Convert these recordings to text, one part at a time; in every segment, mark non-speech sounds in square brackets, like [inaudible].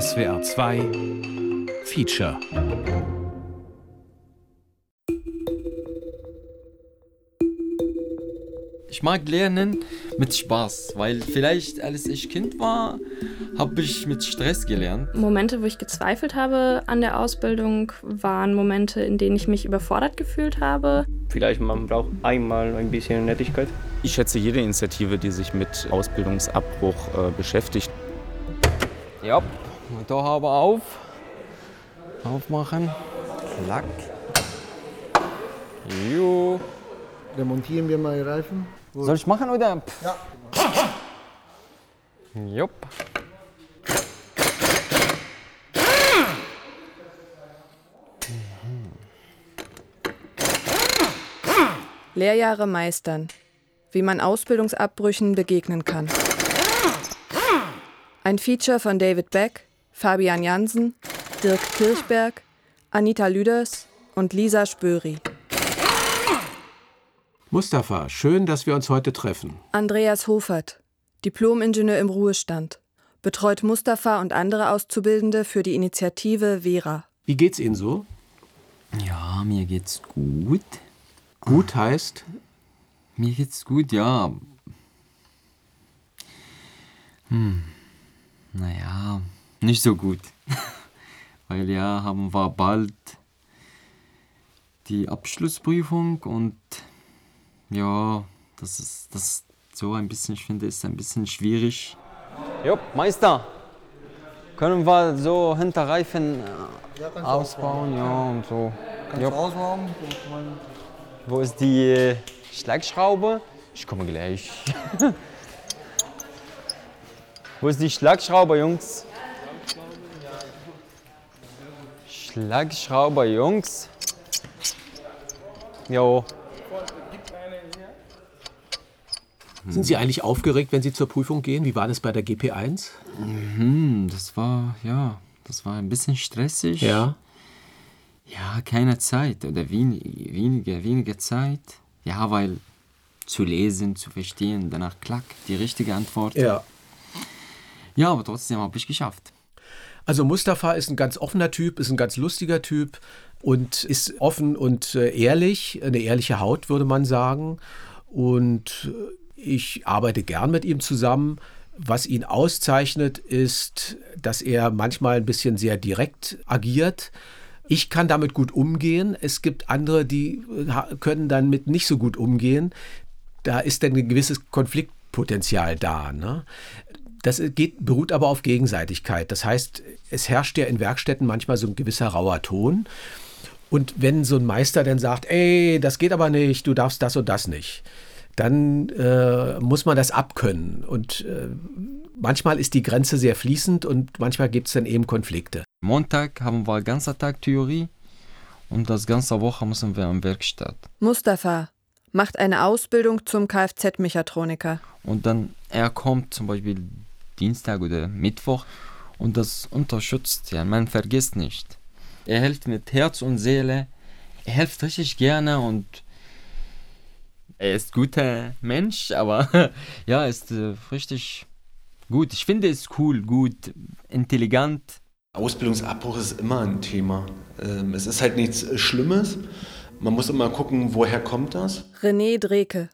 SWR 2 Feature Ich mag Lernen mit Spaß, weil vielleicht als ich Kind war, habe ich mit Stress gelernt. Momente, wo ich gezweifelt habe an der Ausbildung, waren Momente, in denen ich mich überfordert gefühlt habe. Vielleicht man braucht einmal ein bisschen Nettigkeit. Ich schätze jede Initiative, die sich mit Ausbildungsabbruch äh, beschäftigt. Ja, Motor aber auf. Aufmachen. Klack. Jo. Remontieren wir mal die Reifen. Gut. Soll ich machen oder? Ja. Jupp. Lehrjahre meistern. Wie man Ausbildungsabbrüchen begegnen kann. Ein Feature von David Beck, Fabian Jansen, Dirk Kirchberg, Anita Lüders und Lisa Spöri. Mustafa, schön, dass wir uns heute treffen. Andreas Hofert, Diplom-Ingenieur im Ruhestand, betreut Mustafa und andere Auszubildende für die Initiative Vera. Wie geht's Ihnen so? Ja, mir geht's gut. Gut heißt? Mir geht's gut, ja. Hm. Naja, nicht so gut. [laughs] Weil ja, haben wir bald die Abschlussprüfung und ja, das ist das ist so ein bisschen, ich finde, ist ein bisschen schwierig. Jupp, Meister, können wir so Hinterreifen Ja, kannst du ausbauen? Ja, und so. Kannst Jupp. du ausbauen? Wo ist die äh, Schlagschraube? Ich komme gleich. [laughs] Wo ist die Schlagschraube, Jungs? Schlagschraube, Jungs. Jo. Sind Sie eigentlich aufgeregt, wenn Sie zur Prüfung gehen? Wie war das bei der GP1? Hm, das war, ja, das war ein bisschen stressig. Ja. Ja, keine Zeit oder wen, weniger, weniger Zeit. Ja, weil zu lesen, zu verstehen, danach klack, die richtige Antwort. Ja. Ja, aber trotzdem habe ich geschafft. Also Mustafa ist ein ganz offener Typ, ist ein ganz lustiger Typ und ist offen und äh, ehrlich, eine ehrliche Haut, würde man sagen. Und äh, ich arbeite gern mit ihm zusammen. Was ihn auszeichnet, ist, dass er manchmal ein bisschen sehr direkt agiert. Ich kann damit gut umgehen. Es gibt andere, die äh, können damit nicht so gut umgehen. Da ist dann ein gewisses Konfliktpotenzial da. Ne? Das geht, beruht aber auf Gegenseitigkeit. Das heißt, es herrscht ja in Werkstätten manchmal so ein gewisser rauer Ton. Und wenn so ein Meister dann sagt, ey, das geht aber nicht, du darfst das und das nicht, dann äh, muss man das abkönnen. Und äh, manchmal ist die Grenze sehr fließend und manchmal gibt es dann eben Konflikte. Montag haben wir ganzen Tag Theorie und das ganze Woche müssen wir am Werkstatt. Mustafa macht eine Ausbildung zum Kfz-Mechatroniker. Und dann er kommt zum Beispiel Dienstag oder Mittwoch und das unterstützt ja, man vergisst nicht. Er hilft mit Herz und Seele, er hilft richtig gerne und er ist guter Mensch, aber [laughs] ja, er ist äh, richtig gut. Ich finde es cool, gut, intelligent. Ausbildungsabbruch ist immer ein Thema. Ähm, Es ist halt nichts Schlimmes. Man muss immer gucken, woher kommt das. René Dreke,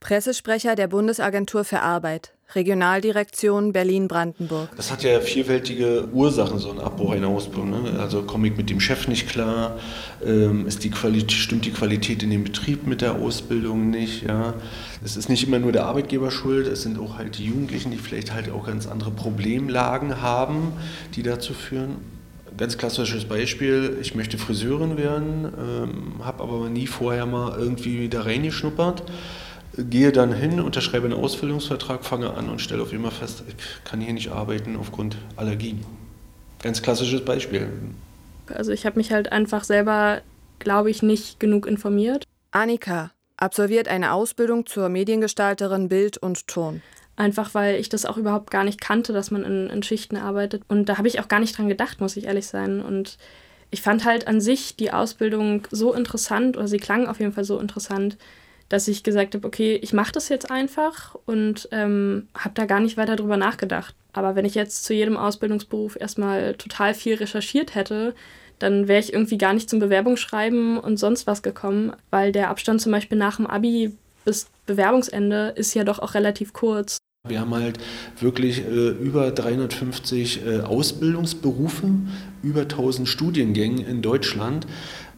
Pressesprecher der Bundesagentur für Arbeit, Regionaldirektion Berlin-Brandenburg. Das hat ja vielfältige Ursachen, so ein Abbruch einer Ausbildung. Ne? Also komme ich mit dem Chef nicht klar, ähm, ist die Qualität, stimmt die Qualität in dem Betrieb mit der Ausbildung nicht. Ja? Es ist nicht immer nur der Arbeitgeber schuld, es sind auch halt die Jugendlichen, die vielleicht halt auch ganz andere Problemlagen haben, die dazu führen. Ganz klassisches Beispiel, ich möchte Friseurin werden, ähm, habe aber nie vorher mal irgendwie da reingeschnuppert. Gehe dann hin, unterschreibe einen Ausbildungsvertrag, fange an und stelle auf einmal fest, ich kann hier nicht arbeiten aufgrund Allergien. Ganz klassisches Beispiel. Also ich habe mich halt einfach selber, glaube ich, nicht genug informiert. Annika absolviert eine Ausbildung zur Mediengestalterin Bild und Ton. Einfach weil ich das auch überhaupt gar nicht kannte, dass man in, in Schichten arbeitet. Und da habe ich auch gar nicht dran gedacht, muss ich ehrlich sein. Und ich fand halt an sich die Ausbildung so interessant, oder sie klang auf jeden Fall so interessant, dass ich gesagt habe, okay, ich mache das jetzt einfach und ähm, habe da gar nicht weiter drüber nachgedacht. Aber wenn ich jetzt zu jedem Ausbildungsberuf erstmal total viel recherchiert hätte, dann wäre ich irgendwie gar nicht zum Bewerbungsschreiben und sonst was gekommen, weil der Abstand zum Beispiel nach dem Abi bis Bewerbungsende ist ja doch auch relativ kurz. Wir haben halt wirklich äh, über 350 äh, Ausbildungsberufe, über 1000 Studiengänge in Deutschland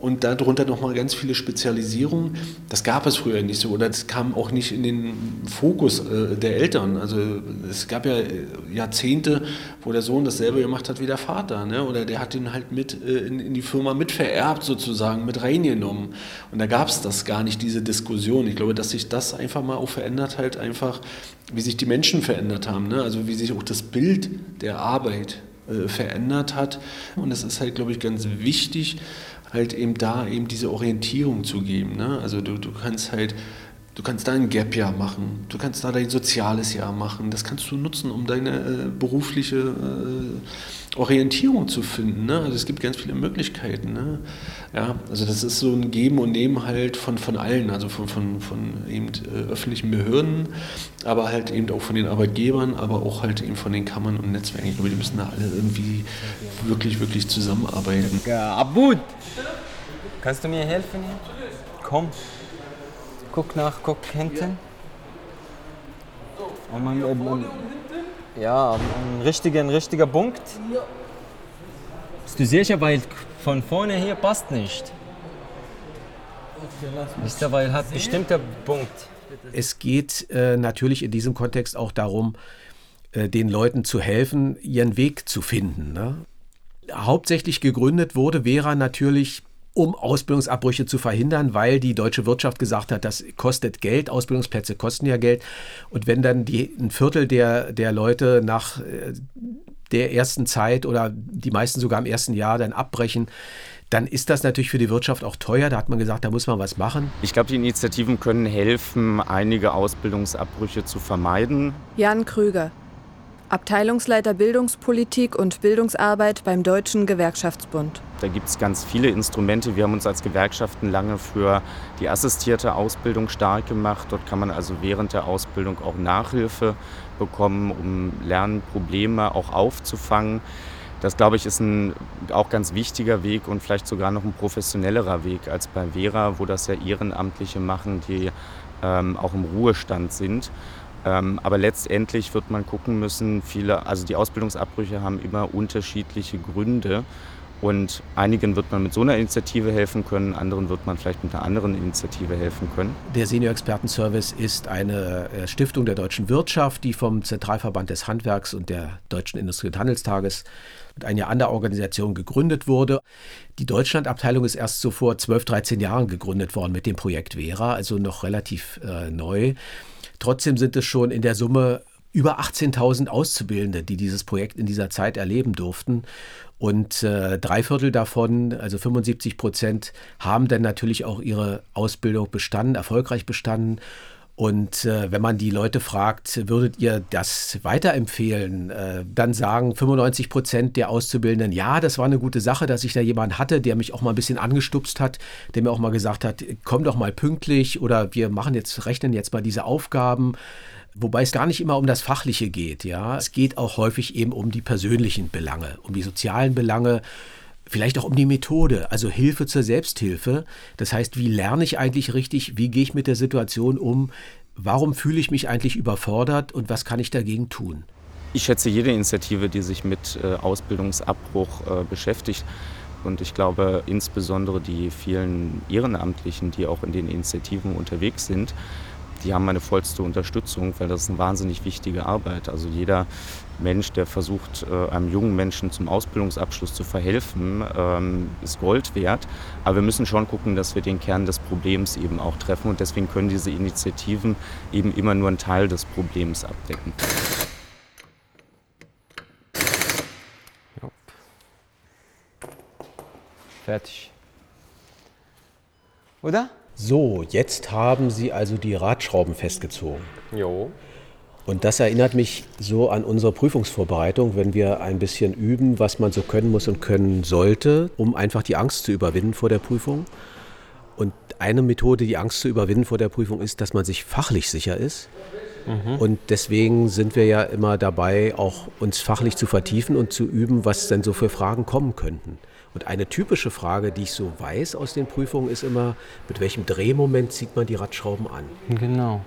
und darunter nochmal ganz viele Spezialisierungen. Das gab es früher nicht so oder das kam auch nicht in den Fokus äh, der Eltern. Also es gab ja äh, Jahrzehnte, wo der Sohn dasselbe gemacht hat wie der Vater. Ne? Oder der hat ihn halt mit äh, in, in, die Firma mitvererbt sozusagen, mit reingenommen. Und da gab es das gar nicht, diese Diskussion. Ich glaube, dass sich das einfach mal auch verändert halt einfach, wie sich die Menschen verändert haben. Ne? Also wie sich auch das Bild der Arbeit äh, verändert hat. Und es ist halt, glaube ich, ganz wichtig, halt eben da eben diese Orientierung zu geben. Ne? Also du, du kannst halt, du kannst da ein Gap-Jahr machen, du kannst da dein soziales Jahr machen, das kannst du nutzen, um deine äh, berufliche äh, Orientierung zu finden. Ne? Also es gibt ganz viele Möglichkeiten. Ne? Ja, also das ist so ein Geben und Nehmen halt von, von allen, also von, von, von eben äh, öffentlichen Behörden, aber halt eben auch von den Arbeitgebern, aber auch halt eben von den Kammern und Netzwerken. Ich glaube, die müssen da alle irgendwie wirklich, wirklich zusammenarbeiten. Ja, Abud! Kannst du mir helfen? Komm. Guck nach, guck hinten. Und man, ähm, ja, ein richtiger, ein richtiger Punkt. Bist du sicher, weil von vorne hier passt nicht. Nicht, weil hat bestimmter Punkt. Es geht äh, natürlich in diesem Kontext auch darum, äh, den Leuten zu helfen, ihren Weg zu finden. Ne? Hauptsächlich gegründet wurde Vera natürlich um Ausbildungsabbrüche zu verhindern, weil die deutsche Wirtschaft gesagt hat, das kostet Geld, Ausbildungsplätze kosten ja Geld. Und wenn dann die, ein Viertel der, der Leute nach äh, der ersten Zeit oder die meisten sogar im ersten Jahr dann abbrechen, dann ist das natürlich für die Wirtschaft auch teuer. Da hat man gesagt, da muss man was machen. Ich glaube, die Initiativen können helfen, einige Ausbildungsabbrüche zu vermeiden. Jan Krüger, Abteilungsleiter Bildungspolitik und Bildungsarbeit beim Deutschen Gewerkschaftsbund. Da gibt es ganz viele Instrumente. Wir haben uns als Gewerkschaften lange für die assistierte Ausbildung stark gemacht. Dort kann man also während der Ausbildung auch Nachhilfe bekommen, um Lernprobleme auch aufzufangen. Das, glaube ich, ist ein auch ganz wichtiger Weg und vielleicht sogar noch ein professionellerer Weg als bei Vera, wo das ja Ehrenamtliche machen, die ähm, auch im Ruhestand sind. Ähm, aber letztendlich wird man gucken müssen, viele, also die Ausbildungsabbrüche haben immer unterschiedliche Gründe. Und einigen wird man mit so einer Initiative helfen können, anderen wird man vielleicht mit einer anderen Initiative helfen können. Der Senior Expertenservice ist eine äh, Stiftung der deutschen Wirtschaft, die vom Zentralverband des Handwerks und der Deutschen Industrie- und Handelstages mit einer anderen Organisation gegründet wurde. Die Deutschlandabteilung ist erst so vor 12, 13 Jahren gegründet worden mit dem Projekt Vera, also noch relativ äh, neu. Trotzdem sind es schon in der Summe über 18.000 Auszubildende, die dieses Projekt in dieser Zeit erleben durften. Und äh, drei Viertel davon, also 75 Prozent, haben dann natürlich auch ihre Ausbildung bestanden, erfolgreich bestanden. Und äh, wenn man die Leute fragt, würdet ihr das weiterempfehlen, äh, dann sagen 95 Prozent der Auszubildenden, ja, das war eine gute Sache, dass ich da jemanden hatte, der mich auch mal ein bisschen angestupst hat, der mir auch mal gesagt hat, komm doch mal pünktlich oder wir machen jetzt, rechnen jetzt mal diese Aufgaben. Wobei es gar nicht immer um das Fachliche geht, ja. Es geht auch häufig eben um die persönlichen Belange, um die sozialen Belange, vielleicht auch um die Methode, also Hilfe zur Selbsthilfe. Das heißt, wie lerne ich eigentlich richtig, wie gehe ich mit der Situation um, warum fühle ich mich eigentlich überfordert und was kann ich dagegen tun? Ich schätze jede Initiative, die sich mit äh, Ausbildungsabbruch äh, beschäftigt. Und ich glaube insbesondere die vielen Ehrenamtlichen, die auch in den Initiativen unterwegs sind, die haben meine vollste Unterstützung, weil das ist eine wahnsinnig wichtige Arbeit. Also jeder Mensch, der versucht, äh, einem jungen Menschen zum Ausbildungsabschluss zu verhelfen, ähm, ist Gold wert. Aber wir müssen schon gucken, dass wir den Kern des Problems eben auch treffen. Und deswegen können diese Initiativen eben immer nur einen Teil des Problems abdecken. Fertig. Oder? So, jetzt haben Sie also die Radschrauben festgezogen. Jo. Und das erinnert mich so an unsere Prüfungsvorbereitung, wenn wir ein bisschen üben, was man so können muss und können sollte, um einfach die Angst zu überwinden vor der Prüfung. Und eine Methode, die Angst zu überwinden vor der Prüfung ist, dass man sich fachlich sicher ist. Mhm. Und deswegen sind wir ja immer dabei, auch uns fachlich zu vertiefen und zu üben, was denn so für Fragen kommen könnten. Und eine typische Frage, die ich so weiß aus den Prüfungen, ist immer, mit welchem Drehmoment zieht man die Radschrauben an? Genau.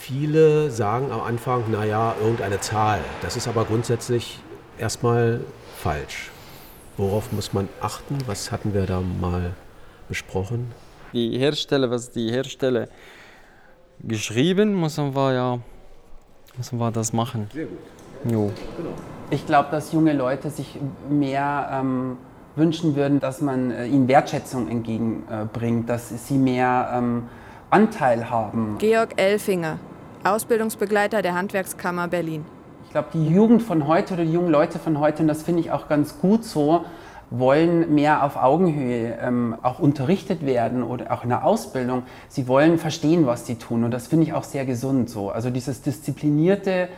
Viele sagen am Anfang, naja, irgendeine Zahl. Das ist aber grundsätzlich erstmal falsch. Worauf muss man achten? Was hatten wir da mal besprochen? Die Hersteller, was die Hersteller geschrieben, müssen wir ja müssen wir das machen. Sehr gut. Jo. Genau. Ich glaube, dass junge Leute sich mehr ähm, wünschen würden, dass man äh, ihnen Wertschätzung entgegenbringt, dass sie mehr ähm, Anteil haben. Georg Elfinger, Ausbildungsbegleiter der Handwerkskammer Berlin. Ich glaube, die Jugend von heute oder die jungen Leute von heute, und das finde ich auch ganz gut so, wollen mehr auf Augenhöhe ähm, auch unterrichtet werden oder auch in der Ausbildung. Sie wollen verstehen, was sie tun und das finde ich auch sehr gesund so. Also dieses disziplinierte,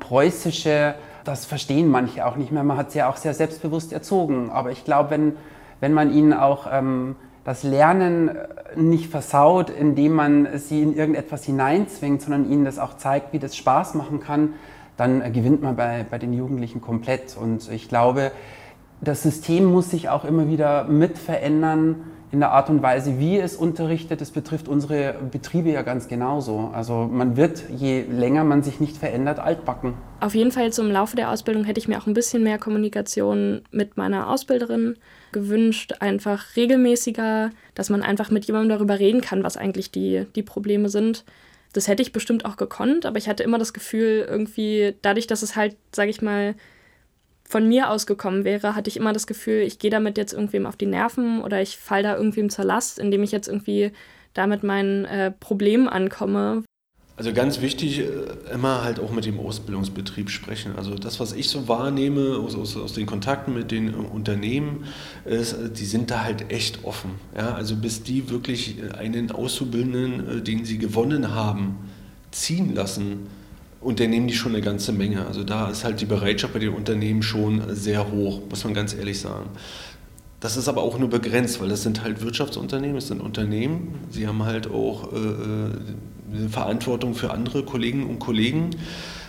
preußische, das verstehen manche auch nicht mehr. Man hat sie ja auch sehr selbstbewusst erzogen. Aber ich glaube, wenn, wenn man ihnen auch ähm, das Lernen äh, nicht versaut, indem man sie in irgendetwas hineinzwingt, sondern ihnen das auch zeigt, wie das Spaß machen kann, dann äh, gewinnt man bei, bei den Jugendlichen komplett. Und ich glaube, das System muss sich auch immer wieder mit verändern in der Art und Weise, wie es unterrichtet. Das betrifft unsere Betriebe ja ganz genauso. Also man wird, je länger man sich nicht verändert, altbacken. Auf jeden Fall im Laufe der Ausbildung hätte ich mir auch ein bisschen mehr Kommunikation mit meiner Ausbilderin gewünscht, einfach regelmäßiger, dass man einfach mit jemandem darüber reden kann, was eigentlich die, die Probleme sind. Das hätte ich bestimmt auch gekonnt, aber ich hatte immer das Gefühl, irgendwie dadurch, dass es halt, sage ich mal, von mir ausgekommen wäre, hatte ich immer das Gefühl, ich gehe damit jetzt irgendwem auf die Nerven oder ich falle da irgendwem zur Last, indem ich jetzt irgendwie damit meinen äh, Problemen ankomme. Also ganz wichtig, äh, immer halt auch mit dem Ausbildungsbetrieb sprechen. Also das, was ich so wahrnehme aus, aus, aus den Kontakten mit den äh, Unternehmen, ist, äh, die sind da halt echt offen. Ja? Also bis die wirklich einen Auszubildenden, den sie gewonnen haben, ziehen lassen, unternehmen die schon eine ganze Menge. Also da ist halt die Bereitschaft bei den Unternehmen schon sehr hoch, muss man ganz ehrlich sagen. Das ist aber auch nur begrenzt, weil das sind halt Wirtschaftsunternehmen, es sind Unternehmen. Sie haben halt auch äh, äh, eine Verantwortung für andere Kolleginnen und Kollegen.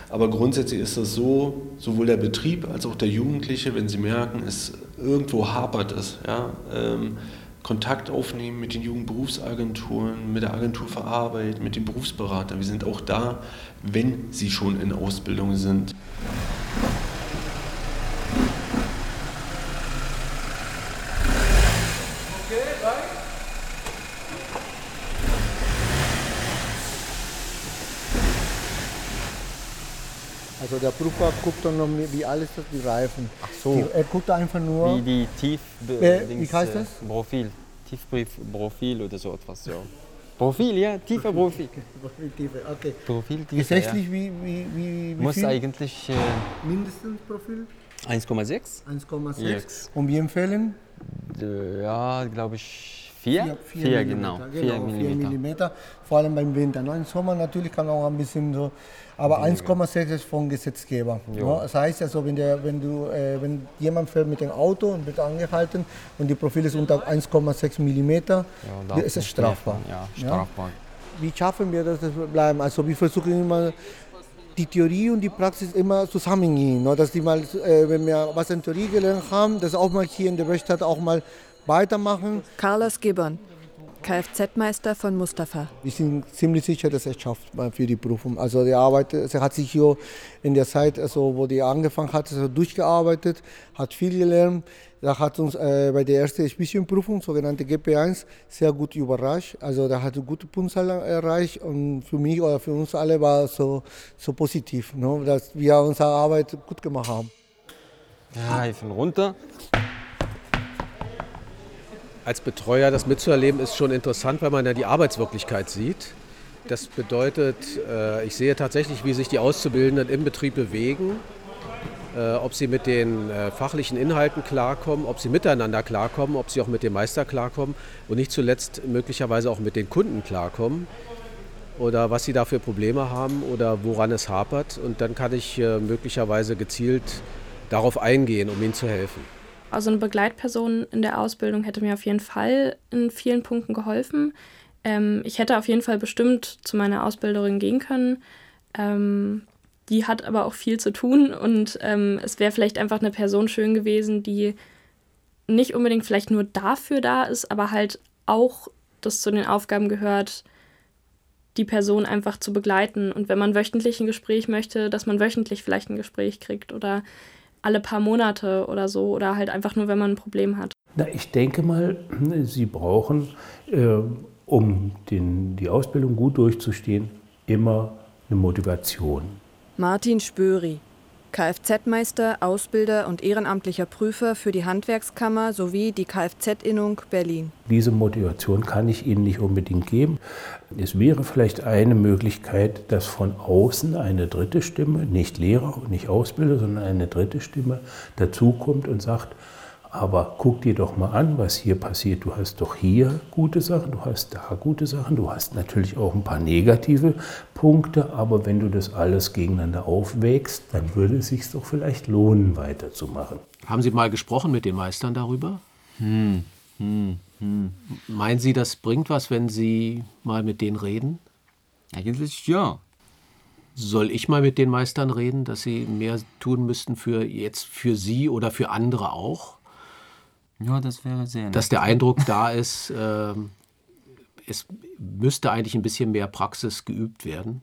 Aber grundsätzlich ist das so, sowohl der Betrieb als auch der Jugendliche, wenn sie merken, es irgendwo hapert es, ja, ähm, Kontakt aufnehmen mit den Jugendberufsagenturen, mit der Agentur für Arbeit, mit den Berufsberatern. Wir sind auch da, wenn sie schon in Ausbildung sind. Also der Prüfer guckt dann noch, wie alles ist, die Reifen. Ach so. Die, er guckt einfach nur. Wie die Tief äh, wie heißt das? Profil. Tiefprofil oder so etwas, ja. Profil, ja, tiefer Profil. [laughs] Profil, tiefer, okay. Profil, tiefer, Gesetzlich ja. wie, wie, wie, wie Muss viel? eigentlich äh, Mindestens Profil? 1,6. 1,6. Yes. Und wir empfehlen? Äh, Ja, glaube ich 4. 4 genau. 4 genau, 4 Millimeter. Millimeter. Vor allem beim Winter. Ne? Im Sommer natürlich kann auch ein bisschen so. Aber 1,6 ist vom Gesetzgeber. Ne? Das heißt also, wenn, der, wenn, du, äh, wenn jemand fährt mit dem Auto und wird angehalten und die Profil ist unter 1,6 Millimeter, Ja, ist es strafbar. Ja, Ja? strafbar. Wie schaffen wir das, dass wir bleiben? Also wir versuchen immer die Theorie und die Praxis immer zusammengehen. Ne? Dass die mal, äh, wenn wir was in Theorie gelernt haben, das auch mal hier in der Werkstatt auch mal weitermachen. Carlos Gibbon, Kfz-Meister von Mustafa. Wir sind ziemlich sicher, dass er es schafft für die Prüfung. Also die Arbeit, er hat sich hier in der Zeit, also wo die angefangen hat, also durchgearbeitet, hat viel gelernt. Er hat uns äh, bei der ersten Spitzenprüfung, sogenannte GP1, sehr gut überrascht. Also da hat gute Punktzahl erreicht und für mich oder für uns alle war es so, so positiv, ne? dass wir unsere Arbeit gut gemacht haben. Ja, Reifen runter. Als Betreuer das mitzuerleben ist schon interessant, weil man ja die Arbeitswirklichkeit sieht. Das bedeutet, äh, ich sehe tatsächlich, wie sich die Auszubildenden im Betrieb bewegen, äh, ob sie mit den äh, fachlichen Inhalten klarkommen, ob sie miteinander klarkommen, ob sie auch mit dem Meister klarkommen und nicht zuletzt möglicherweise auch mit den Kunden klarkommen oder was sie da für Probleme haben oder woran es hapert. Und dann kann ich möglicherweise gezielt darauf eingehen, um ihnen zu helfen. Also eine Begleitperson in der Ausbildung hätte mir auf jeden Fall in vielen Punkten geholfen. Ähm, ich hätte auf jeden Fall bestimmt zu meiner Ausbilderin gehen können. Ähm, die hat aber auch viel zu tun und ähm, es wäre vielleicht einfach eine Person schön gewesen, die nicht unbedingt vielleicht nur dafür da ist, aber halt auch das zu den Aufgaben gehört, die Person einfach zu begleiten. Und wenn man wöchentlich ein Gespräch möchte, dass man wöchentlich vielleicht ein Gespräch kriegt oder alle paar Monate oder so oder halt einfach nur, wenn man ein Problem hat. Na, ich denke mal, Sie brauchen, äh, um den, die Ausbildung gut durchzustehen, immer eine Motivation. Martin Spöri, Kfz-Meister, Ausbilder und ehrenamtlicher Prüfer für die Handwerkskammer sowie die Kfz-Innung Berlin. Diese Motivation kann ich Ihnen nicht unbedingt geben. Es wäre vielleicht eine Möglichkeit, dass von außen eine dritte Stimme, nicht Lehrer und nicht Ausbilder, sondern eine dritte Stimme dazukommt und sagt, aber guck dir doch mal an, was hier passiert. Du hast doch hier gute Sachen, du hast da gute Sachen, du hast natürlich auch ein paar negative Punkte, aber wenn du das alles gegeneinander aufwägst, dann würde es sich doch vielleicht lohnen, weiterzumachen. Haben Sie mal gesprochen mit den Meistern darüber? Hm, hm, hm. Meinen Sie, das bringt was, wenn Sie mal mit denen reden? Eigentlich ja. Soll ich mal mit den Meistern reden, dass sie mehr tun müssten für jetzt für Sie oder für andere auch? Ja, das wäre sehr nett. Dass der Eindruck da ist, äh, es müsste eigentlich ein bisschen mehr Praxis geübt werden.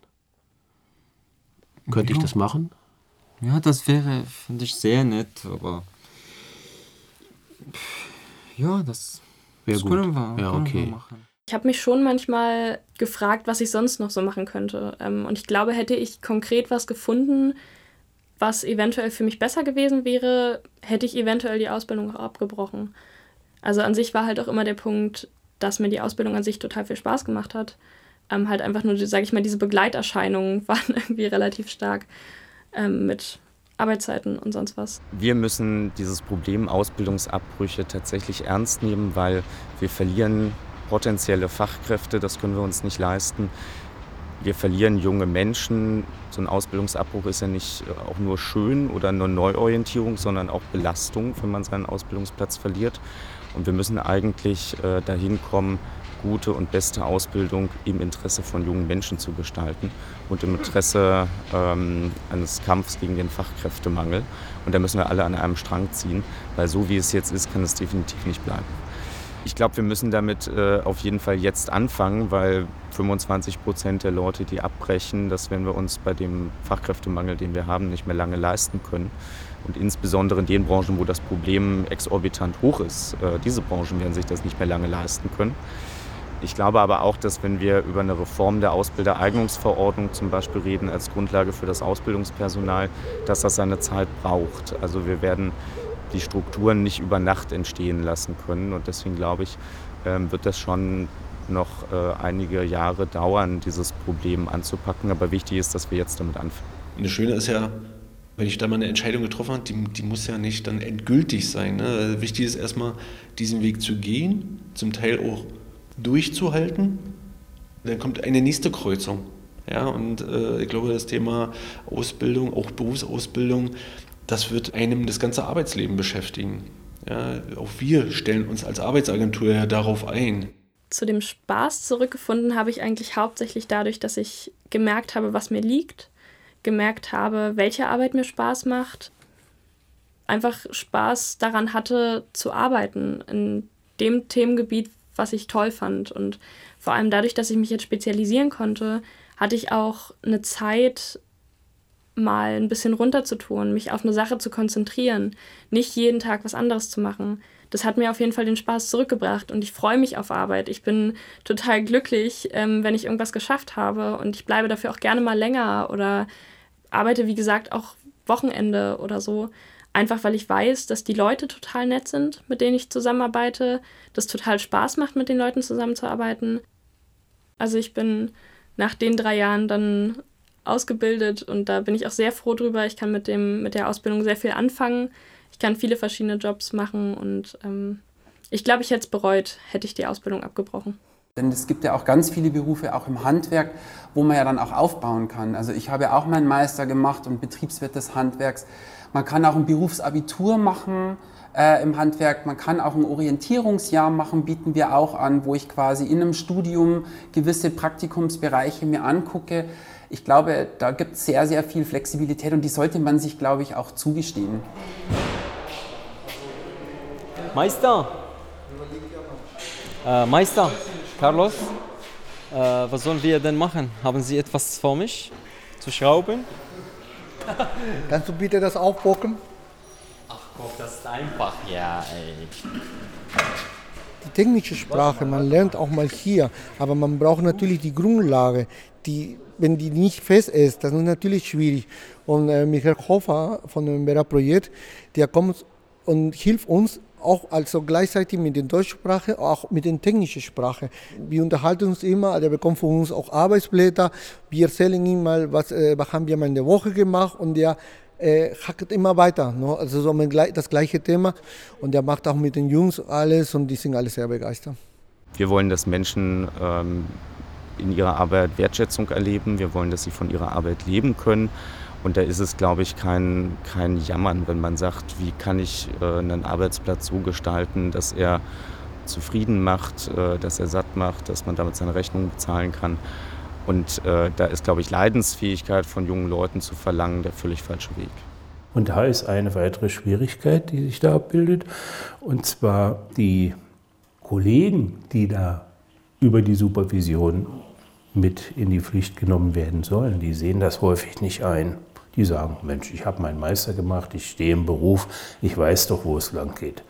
Könnte ja. ich das machen? Ja, das wäre, finde ich, sehr nett, aber ja, das, Wäre das gut. können wir, Ja, können okay. wir machen. Ich habe mich schon manchmal gefragt, was ich sonst noch so machen könnte. Ähm, und ich glaube, hätte ich konkret was gefunden, was eventuell für mich besser gewesen wäre, hätte ich eventuell die Ausbildung auch abgebrochen. Also an sich war halt auch immer der Punkt, dass mir die Ausbildung an sich total viel Spaß gemacht hat. Ähm, halt einfach nur, sage ich mal, diese Begleiterscheinungen [laughs] waren irgendwie relativ stark ähm, mit Arbeitszeiten und sonst was. Wir müssen dieses Problem Ausbildungsabbrüche tatsächlich ernst nehmen, weil wir verlieren potenzielle Fachkräfte, das können wir uns nicht leisten. Wir verlieren junge Menschen. So ein Ausbildungsabbruch ist ja nicht äh, auch nur schön oder nur Neuorientierung, sondern auch Belastung, wenn man seinen Ausbildungsplatz verliert. Und wir müssen eigentlich äh, dahin kommen, gute und beste Ausbildung im Interesse von jungen Menschen zu gestalten und im Interesse ähm, eines Kampfs gegen den Fachkräftemangel. Und da müssen wir alle an einem Strang ziehen, weil so wie es jetzt ist, kann es definitiv nicht bleiben. Ich glaube, wir müssen damit äh, auf jeden Fall jetzt anfangen, weil 25 Prozent der Leute, die abbrechen, das werden wir uns bei dem Fachkräftemangel, den wir haben, nicht mehr lange leisten können. Und insbesondere in den Branchen, wo das Problem exorbitant hoch ist, äh, diese Branchen werden sich das nicht mehr lange leisten können. Ich glaube aber auch, dass wenn wir über eine Reform der Ausbildereignungsverordnung zum Beispiel reden als Grundlage für das Ausbildungspersonal, dass das seine Zeit braucht. Also wir werden die Strukturen nicht über Nacht entstehen lassen können. Und deswegen glaube ich, ähm, wird das schon noch äh, einige Jahre dauern, dieses Problem anzupacken. Aber wichtig ist, dass wir jetzt damit anfangen. Das Schöne ist ja, wenn ich da mal eine Entscheidung getroffen habe, die, die muss ja nicht dann endgültig sein. Ne? Wichtig ist erstmal, diesen Weg zu gehen, zum Teil auch durchzuhalten. Dann kommt eine nächste Kreuzung. Ja, und äh, ich glaube, das Thema Ausbildung, auch Berufsausbildung, das wird einem das ganze Arbeitsleben beschäftigen. Ja, auch wir stellen uns als Arbeitsagentur ja darauf ein. Zu dem Spaß zurückgefunden habe ich eigentlich hauptsächlich dadurch, dass ich gemerkt habe, was mir liegt, gemerkt habe, welche Arbeit mir Spaß macht, einfach Spaß daran hatte zu arbeiten in dem Themengebiet, was ich toll fand. Und vor allem dadurch, dass ich mich jetzt spezialisieren konnte, hatte ich auch eine Zeit, mal ein bisschen runterzutun, mich auf eine Sache zu konzentrieren, nicht jeden Tag was anderes zu machen. Das hat mir auf jeden Fall den Spaß zurückgebracht und ich freue mich auf Arbeit. Ich bin total glücklich, ähm, wenn ich irgendwas geschafft habe und ich bleibe dafür auch gerne mal länger oder arbeite, wie gesagt, auch Wochenende oder so. Einfach weil ich weiß, dass die Leute total nett sind, mit denen ich zusammenarbeite, dass total Spaß macht, mit den Leuten zusammenzuarbeiten. Also ich bin nach den drei Jahren dann ausgebildet und da bin ich auch sehr froh drüber. Ich kann mit, dem, mit der Ausbildung sehr viel anfangen. Ich kann viele verschiedene Jobs machen und ähm, ich glaube, ich hätte es bereut, hätte ich die Ausbildung abgebrochen. Denn es gibt ja auch ganz viele Berufe, auch im Handwerk, wo man ja dann auch aufbauen kann. Also ich habe ja auch meinen Meister gemacht und Betriebswirt des Handwerks. Man kann auch ein Berufsabitur machen äh, im Handwerk. Man kann auch ein Orientierungsjahr machen, bieten wir auch an, wo ich quasi in einem Studium gewisse Praktikumsbereiche mir angucke. Ich glaube, da gibt es sehr, sehr viel Flexibilität und die sollte man sich, glaube ich, auch zugestehen. Meister! Äh, Meister, Carlos, äh, was sollen wir denn machen? Haben Sie etwas für mich zu schrauben? [laughs] Kannst du bitte das aufbocken? Ach Gott, das ist einfach, ja, ey. Technische Sprache, man lernt auch mal hier, aber man braucht natürlich die Grundlage, die, wenn die nicht fest ist, das ist natürlich schwierig. Und äh, Michael Hofer von dem Vera Projekt, der kommt und hilft uns auch also gleichzeitig mit der deutschen Sprache, auch mit der technischen Sprache. Wir unterhalten uns immer, der bekommt von uns auch Arbeitsblätter. Wir erzählen ihm mal, was, äh, was haben wir mal in der Woche gemacht und der äh, hackt immer weiter. Ne? Also so das gleiche Thema und der macht auch mit den Jungs alles und die sind alle sehr begeistert. Wir wollen, dass Menschen ähm, in ihrer Arbeit Wertschätzung erleben. Wir wollen, dass sie von ihrer Arbeit leben können. Und da ist es, glaube ich, kein, kein Jammern, wenn man sagt, wie kann ich äh, einen Arbeitsplatz so gestalten, dass er zufrieden macht, äh, dass er satt macht, dass man damit seine Rechnung bezahlen kann. Und äh, da ist, glaube ich, Leidensfähigkeit von jungen Leuten zu verlangen der völlig falsche Weg. Und da ist eine weitere Schwierigkeit, die sich da abbildet, und zwar die Kollegen, die da über die Supervision mit in die Pflicht genommen werden sollen, die sehen das häufig nicht ein. Die sagen, Mensch, ich habe meinen Meister gemacht, ich stehe im Beruf, ich weiß doch, wo es lang geht.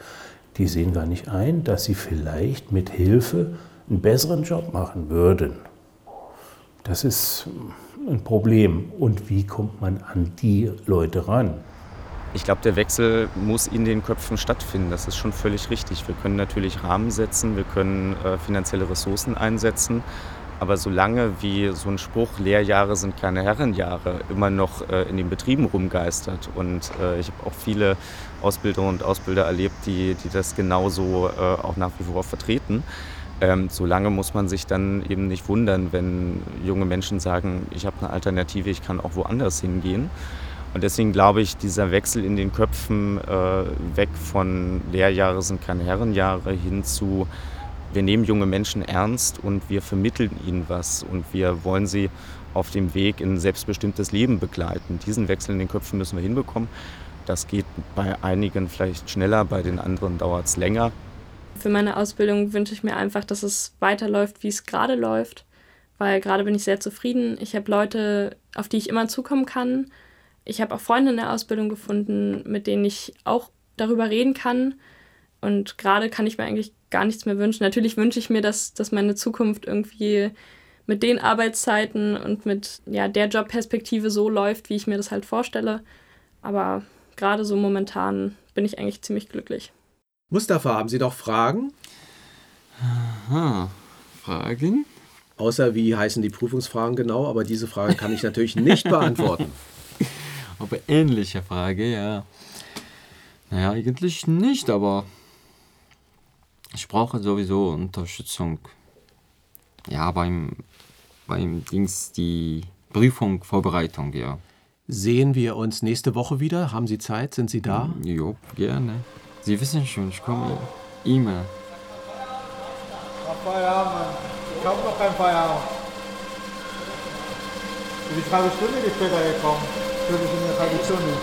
Die sehen gar nicht ein, dass sie vielleicht mit Hilfe einen besseren Job machen würden. Das ist ein Problem. Und wie kommt man an die Leute ran? Ich glaube, der Wechsel muss in den Köpfen stattfinden. Das ist schon völlig richtig. Wir können natürlich Rahmen setzen, wir können äh, finanzielle Ressourcen einsetzen. Aber solange wie so ein Spruch, Lehrjahre sind keine Herrenjahre, immer noch äh, in den Betrieben rumgeistert. Und äh, ich habe auch viele Ausbilderinnen und Ausbilder erlebt, die, die das genauso äh, auch nach wie vor vertreten. Ähm, solange muss man sich dann eben nicht wundern, wenn junge Menschen sagen, ich habe eine Alternative, ich kann auch woanders hingehen. Und deswegen glaube ich, dieser Wechsel in den Köpfen äh, weg von Lehrjahre sind keine Herrenjahre hin zu wir nehmen junge Menschen ernst und wir vermitteln ihnen was und wir wollen sie auf dem Weg in ein selbstbestimmtes Leben begleiten. Diesen Wechsel in den Köpfen müssen wir hinbekommen. Das geht bei einigen vielleicht schneller, bei den anderen dauert es länger. Für meine Ausbildung wünsche ich mir einfach, dass es weiterläuft, wie es gerade läuft, weil gerade bin ich sehr zufrieden. Ich habe Leute, auf die ich immer zukommen kann. Ich habe auch Freunde in der Ausbildung gefunden, mit denen ich auch darüber reden kann. Und gerade kann ich mir eigentlich gar nichts mehr wünschen. Natürlich wünsche ich mir, dass, dass meine Zukunft irgendwie mit den Arbeitszeiten und mit ja, der Jobperspektive so läuft, wie ich mir das halt vorstelle. Aber gerade so momentan bin ich eigentlich ziemlich glücklich. Mustafa, haben Sie noch Fragen? Aha, Fragen? Außer wie heißen die Prüfungsfragen genau, aber diese Frage kann ich natürlich nicht beantworten. [laughs] Aber ähnliche Frage, ja. Naja, eigentlich nicht, aber ich brauche sowieso Unterstützung. Ja, beim, beim Dings, die Prüfung, Vorbereitung, ja. Sehen wir uns nächste Woche wieder? Haben Sie Zeit? Sind Sie da? Jo, gerne. Sie wissen schon, ich komme immer. Feierabend, Mann. Ich habe noch keinen Feierabend. Wie viele halbe Stunde ist später gekommen? Viertelstunde, eine halbe Stunde.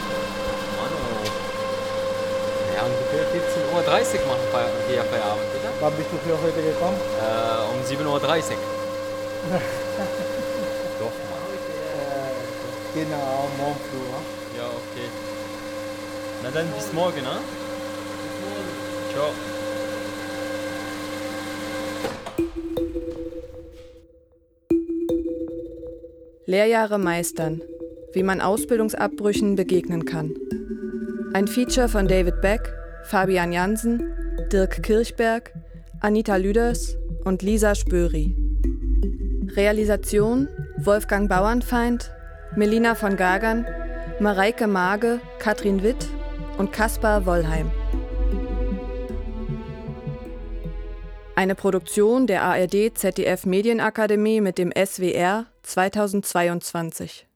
Ja, ungefähr 14.30 Uhr machen wir Feierabend, oder? Wann bist du hier heute gekommen? Äh, um 7.30 Uhr. [laughs] Doch, Mann. Genau, morgen früh. Ja, okay. Na dann bis morgen, ne? Ciao. Lehrjahre meistern. Wie man Ausbildungsabbrüchen begegnen kann. Ein Feature von David Beck, Fabian Jansen, Dirk Kirchberg, Anita Lüders und Lisa Spöri. Realisation Wolfgang Bauernfeind, Melina von Gagern, Mareike Mage, Katrin Witt und Kaspar Wollheim. Eine Produktion der ARD ZDF Medienakademie mit dem SWR 2022.